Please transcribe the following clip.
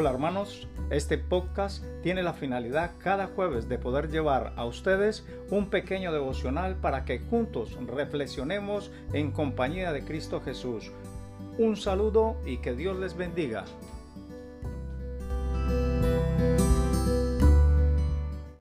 Hola hermanos, este podcast tiene la finalidad cada jueves de poder llevar a ustedes un pequeño devocional para que juntos reflexionemos en compañía de Cristo Jesús. Un saludo y que Dios les bendiga.